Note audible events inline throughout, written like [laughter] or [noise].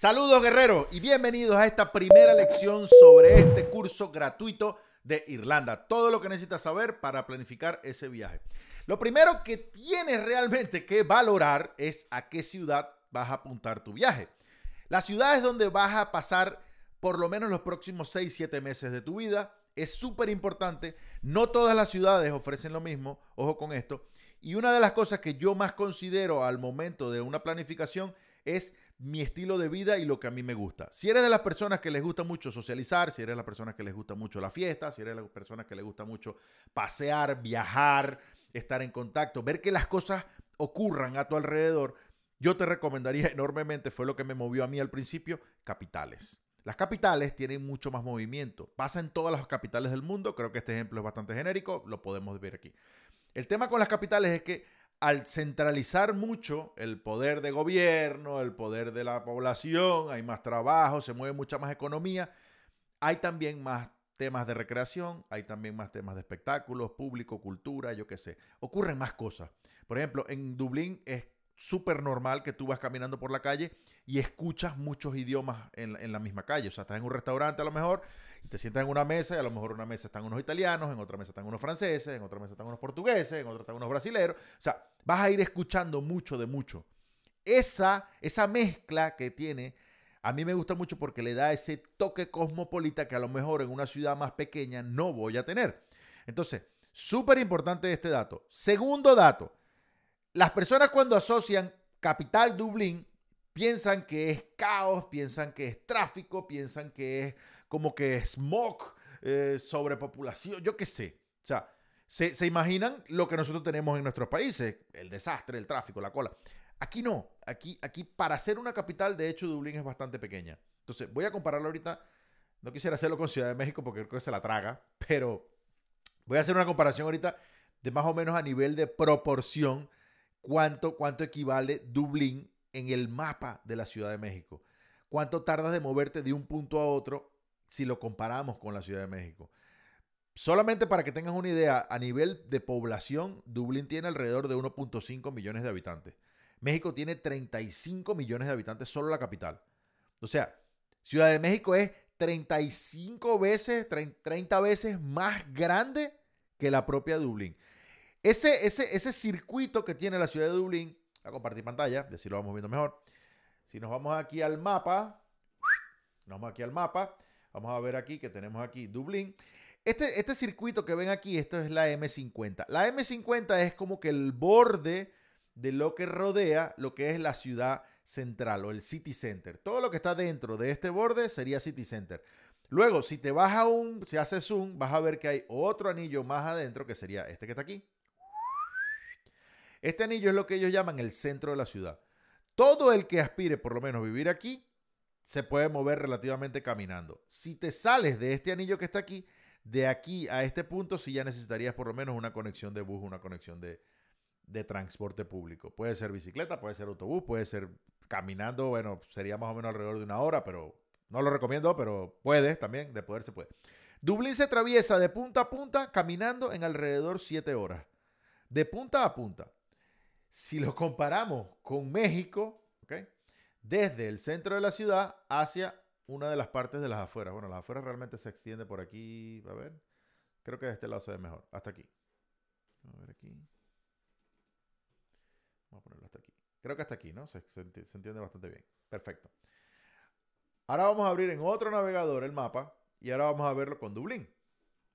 Saludos guerreros y bienvenidos a esta primera lección sobre este curso gratuito de Irlanda. Todo lo que necesitas saber para planificar ese viaje. Lo primero que tienes realmente que valorar es a qué ciudad vas a apuntar tu viaje. La ciudad es donde vas a pasar por lo menos los próximos 6, 7 meses de tu vida. Es súper importante. No todas las ciudades ofrecen lo mismo. Ojo con esto. Y una de las cosas que yo más considero al momento de una planificación es mi estilo de vida y lo que a mí me gusta. Si eres de las personas que les gusta mucho socializar, si eres de las personas que les gusta mucho la fiesta, si eres de las personas que les gusta mucho pasear, viajar, estar en contacto, ver que las cosas ocurran a tu alrededor, yo te recomendaría [laughs] enormemente, fue lo que me movió a mí al principio, capitales. Las capitales tienen mucho más movimiento. Pasa en todas las capitales del mundo. Creo que este ejemplo es bastante genérico. Lo podemos ver aquí. El tema con las capitales es que al centralizar mucho el poder de gobierno, el poder de la población, hay más trabajo, se mueve mucha más economía, hay también más temas de recreación, hay también más temas de espectáculos, público, cultura, yo qué sé. Ocurren más cosas. Por ejemplo, en Dublín es súper normal que tú vas caminando por la calle y escuchas muchos idiomas en, en, la misma calle. O sea, estás en un restaurante a lo mejor y te sientas en una mesa y a lo mejor en una mesa están unos italianos, en otra mesa están unos franceses, en otra mesa están unos portugueses, en otra están unos brasileños. O sea, vas a ir escuchando mucho de mucho. Esa, esa mezcla que tiene, a mí me gusta mucho porque le da ese toque cosmopolita que a lo mejor en una ciudad más pequeña no voy a tener. Entonces, súper importante este dato. Segundo dato, las personas cuando asocian capital Dublín piensan que es caos, piensan que es tráfico, piensan que es como que smog, eh, sobrepopulación, yo qué sé. O sea, se, se, imaginan lo que nosotros tenemos en nuestros países, el desastre, el tráfico, la cola. Aquí no, aquí, aquí para ser una capital, de hecho, Dublín es bastante pequeña. Entonces, voy a compararlo ahorita. No quisiera hacerlo con Ciudad de México porque creo que se la traga, pero voy a hacer una comparación ahorita de más o menos a nivel de proporción cuánto, cuánto equivale Dublín en el mapa de la Ciudad de México. ¿Cuánto tardas de moverte de un punto a otro si lo comparamos con la Ciudad de México? Solamente para que tengas una idea, a nivel de población, Dublín tiene alrededor de 1.5 millones de habitantes. México tiene 35 millones de habitantes, solo la capital. O sea, Ciudad de México es 35 veces, 30 veces más grande que la propia Dublín. Ese, ese, ese circuito que tiene la ciudad de Dublín, a compartir pantalla, de si lo vamos viendo mejor. Si nos vamos aquí al mapa, nos vamos aquí al mapa, vamos a ver aquí que tenemos aquí Dublín. Este, este circuito que ven aquí, esto es la M50. La M50 es como que el borde de lo que rodea lo que es la ciudad central o el city center. Todo lo que está dentro de este borde sería city center. Luego, si te vas a un, si haces zoom, vas a ver que hay otro anillo más adentro que sería este que está aquí. Este anillo es lo que ellos llaman el centro de la ciudad. Todo el que aspire por lo menos vivir aquí se puede mover relativamente caminando. Si te sales de este anillo que está aquí, de aquí a este punto, sí ya necesitarías por lo menos una conexión de bus, una conexión de, de transporte público. Puede ser bicicleta, puede ser autobús, puede ser caminando, bueno, sería más o menos alrededor de una hora, pero no lo recomiendo, pero puede también, de poder se puede. Dublín se atraviesa de punta a punta caminando en alrededor 7 horas. De punta a punta. Si lo comparamos con México. Desde el centro de la ciudad hacia una de las partes de las afueras. Bueno, las afueras realmente se extiende por aquí. A ver. Creo que de este lado se ve mejor. Hasta aquí. A ver aquí. Vamos a ponerlo hasta aquí. Creo que hasta aquí, ¿no? Se, entiende bastante bien. Perfecto. Ahora vamos a abrir en otro navegador el mapa y ahora vamos a verlo con Dublín.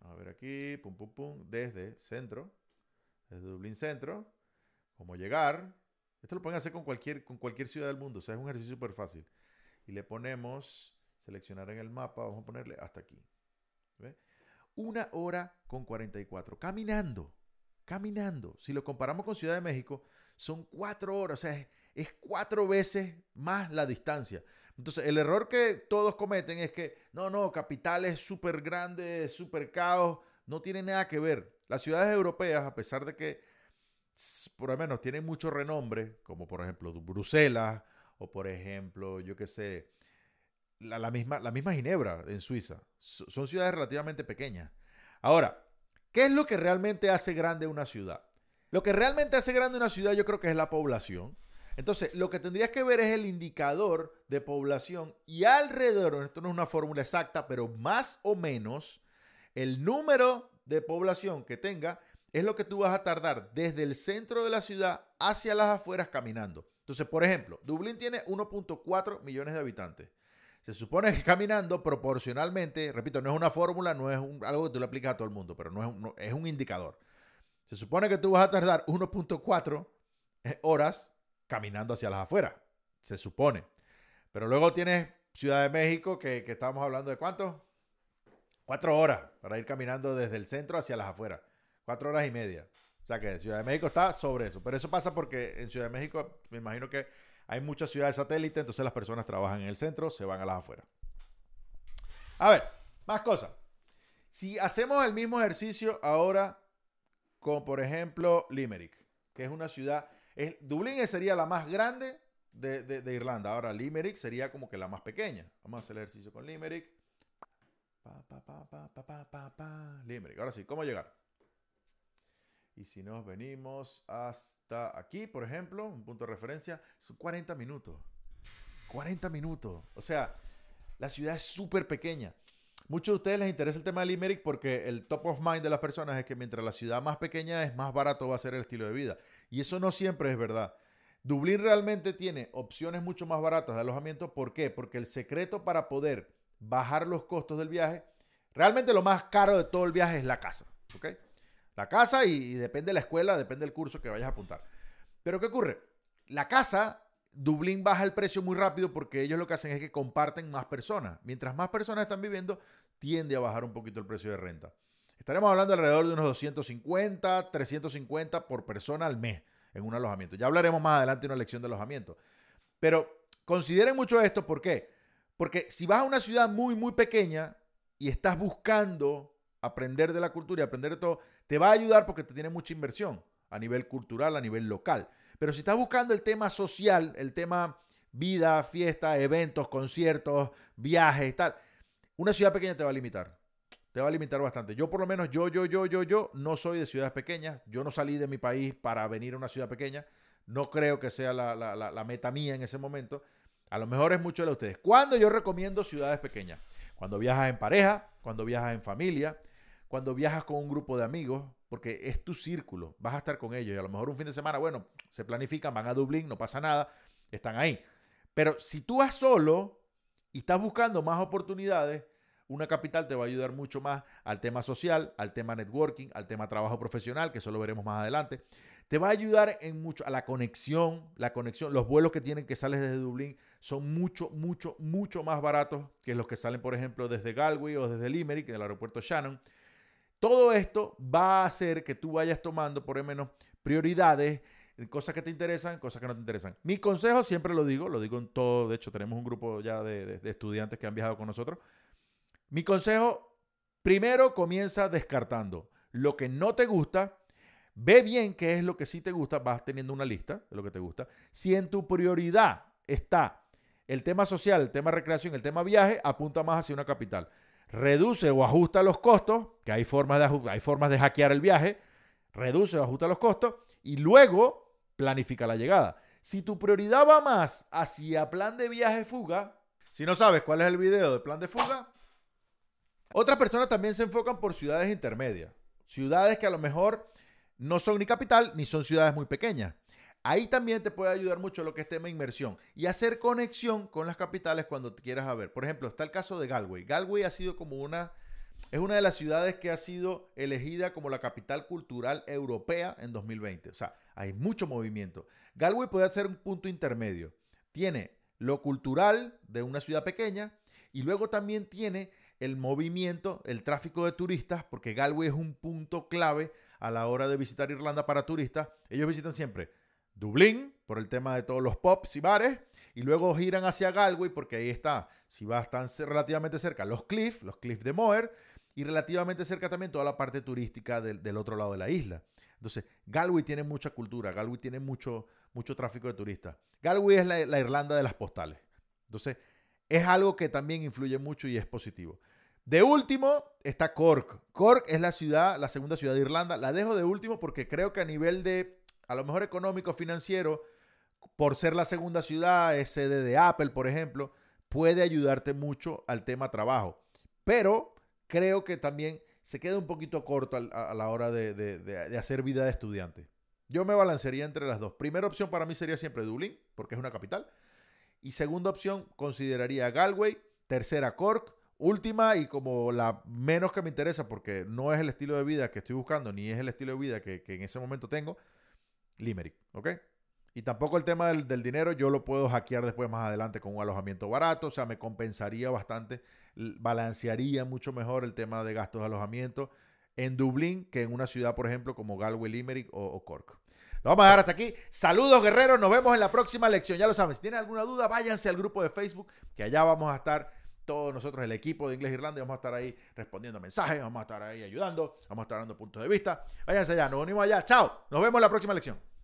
A ver aquí, pum, pum, pum, desde centro, desde Dublín centro, cómo llegar. Esto lo pueden hacer con cualquier, con cualquier ciudad del mundo, o sea, es un ejercicio súper fácil. Y le ponemos, seleccionar en el mapa, vamos a ponerle hasta aquí. ¿Ve? Una hora con 44, caminando, caminando. Si lo comparamos con Ciudad de México, son cuatro horas, o sea, es, es cuatro veces más la distancia. Entonces, el error que todos cometen es que, no, no, capital es súper grande, súper caos, no tiene nada que ver. Las ciudades europeas, a pesar de que por lo menos tienen mucho renombre, como por ejemplo Bruselas, o por ejemplo, yo qué sé, la, la, misma, la misma Ginebra en Suiza, son ciudades relativamente pequeñas. Ahora, ¿qué es lo que realmente hace grande una ciudad? Lo que realmente hace grande una ciudad yo creo que es la población. Entonces, lo que tendrías que ver es el indicador de población y alrededor, esto no es una fórmula exacta, pero más o menos el número de población que tenga es lo que tú vas a tardar desde el centro de la ciudad hacia las afueras caminando. Entonces, por ejemplo, Dublín tiene 1.4 millones de habitantes. Se supone que [laughs] caminando proporcionalmente, repito, no es una fórmula, no es algo que tú le aplicas a todo el mundo, pero no es, un, indicador. Se supone que tú vas a tardar 1.4 horas caminando hacia las afueras. Se supone. Pero luego tienes Ciudad de México, que, que estábamos hablando de cuánto? Cuatro horas para ir caminando desde el centro hacia las afueras. Cuatro horas y media. O sea que Ciudad de México está sobre eso. Pero eso pasa porque en Ciudad de México me imagino que hay muchas ciudades satélites, entonces las personas trabajan en el centro, se van a las afueras. A ver, más cosas. Si hacemos el mismo ejercicio ahora con, por ejemplo, Limerick, que es una ciudad, es, Dublín sería la más grande de, de, Irlanda. Ahora Limerick sería como que la más pequeña. Vamos a hacer el ejercicio con Limerick. Limerick. Ahora sí, ¿cómo llegar? Y si nos venimos hasta aquí, por ejemplo, un punto de referencia, son 40 minutos. 40 minutos. O sea, la ciudad es súper pequeña. Muchos de ustedes les interesa el tema de Limerick porque el top of mind de las personas es que mientras la ciudad más pequeña es, más barato va a ser el estilo de vida. Y eso no siempre es verdad. Dublín realmente tiene opciones mucho más baratas de alojamiento. ¿Por qué? Porque el secreto para poder bajar los costos del viaje, realmente lo más caro de todo el viaje es la casa. ¿Ok? La casa y, depende de la escuela, depende del curso que vayas a apuntar. Pero ¿qué ocurre? La casa, Dublín baja el precio muy rápido porque ellos lo que hacen es que comparten más personas. Mientras más personas están viviendo, tiende a bajar un poquito el precio de renta. Estaremos hablando alrededor de unos 250, 350 por persona al mes en un alojamiento. Ya hablaremos más adelante de una lección de alojamiento. Pero consideren mucho esto, ¿por qué? Porque si vas a una ciudad muy, muy pequeña y estás buscando aprender de la cultura y aprender de todo, te va a ayudar porque te tiene mucha inversión a nivel cultural, a nivel local. Pero si estás buscando el tema social, el tema vida, fiesta, eventos, conciertos, viajes tal, una ciudad pequeña te va a limitar. Te va a limitar bastante. Yo por lo menos, yo, yo, yo, yo, yo, no soy de ciudades pequeñas. Yo no salí de mi país para venir a una ciudad pequeña. No creo que sea la, la meta mía en ese momento. A lo mejor es mucho de ustedes. ¿Cuándo yo recomiendo ciudades pequeñas? Cuando viajas en pareja, cuando viajas en familia, cuando viajas con un grupo de amigos, porque es tu círculo, vas a estar con ellos y a lo mejor un fin de semana, bueno, se planifican, van a Dublín, no pasa nada, están ahí. Pero si tú vas solo y estás buscando más oportunidades, una capital te va a ayudar mucho más al tema social, al tema networking, al tema trabajo profesional, que eso lo veremos más adelante. Te va a ayudar en mucho a la conexión, la conexión, los vuelos que tienen que salen desde Dublín son mucho, mucho, mucho más baratos que los que salen, por ejemplo, desde Galway o desde Limerick, del aeropuerto Shannon. Todo esto va a hacer que tú vayas tomando por lo menos prioridades, cosas que te interesan, cosas que no te interesan. Mi consejo, siempre lo digo, lo digo en todo, de hecho tenemos un grupo ya de, estudiantes que han viajado con nosotros. Mi consejo, primero comienza descartando lo que no te gusta, ve bien qué es lo que sí te gusta, vas teniendo una lista de lo que te gusta. Si en tu prioridad está el tema social, el tema recreación, el tema viaje, apunta más hacia una capital reduce o ajusta los costos, que hay formas de, hay formas de hackear el viaje, reduce o ajusta los costos y luego planifica la llegada. Si tu prioridad va más hacia plan de viaje fuga, si no sabes cuál es el video de plan de fuga, otras personas también se enfocan por ciudades intermedias, ciudades que a lo mejor no son ni capital ni son ciudades muy pequeñas. Ahí también te puede ayudar mucho lo que es tema inmersión y hacer conexión con las capitales cuando te quieras ver. Por ejemplo, está el caso de Galway. Galway ha sido como una, es una de las ciudades que ha sido elegida como la capital cultural europea en 2020. O sea, hay mucho movimiento. Galway puede ser un punto intermedio. Tiene lo cultural de una ciudad pequeña y luego también tiene el movimiento, el tráfico de turistas, porque Galway es un punto clave a la hora de visitar Irlanda para turistas. Ellos visitan siempre Dublín, por el tema de todos los pubs y bares, y luego giran hacia Galway, porque ahí está, si va están relativamente cerca, los cliffs, los cliffs de Moher, y relativamente cerca también toda la parte turística del, otro lado de la isla. Entonces, Galway tiene mucha cultura, Galway tiene mucho, mucho tráfico de turistas. Galway es la, la Irlanda de las postales. Entonces, es algo que también influye mucho y es positivo. De último está Cork. Cork es la ciudad, la segunda ciudad de Irlanda. La dejo de último porque creo que a nivel de a lo mejor económico, financiero, por ser la segunda ciudad, es sede de Apple, por ejemplo, puede ayudarte mucho al tema trabajo. Pero creo que también se queda un poquito corto a, la hora de, hacer vida de estudiante. Yo me balancearía entre las dos. Primera opción para mí sería siempre Dublín, porque es una capital. Y segunda opción, consideraría Galway. Tercera, Cork. Última y como la menos que me interesa, porque no es el estilo de vida que estoy buscando, ni es el estilo de vida que, que en ese momento tengo, Limerick. ¿Ok? Y tampoco el tema del, dinero yo lo puedo hackear después más adelante con un alojamiento barato, o sea, me compensaría bastante, balancearía mucho mejor el tema de gastos de alojamiento en Dublín que en una ciudad, por ejemplo, como Galway, Limerick o, Cork. Lo vamos a dejar hasta aquí. Saludos, guerreros. Nos vemos en la próxima lección. Ya lo saben, si tienen alguna duda, váyanse al grupo de Facebook, que allá vamos a estar todos nosotros, el equipo de Inglés Irlanda, vamos a estar ahí respondiendo mensajes, vamos a estar ahí ayudando, vamos a estar dando puntos de vista. Váyanse allá, nos unimos allá. Chao. Nos vemos en la próxima lección.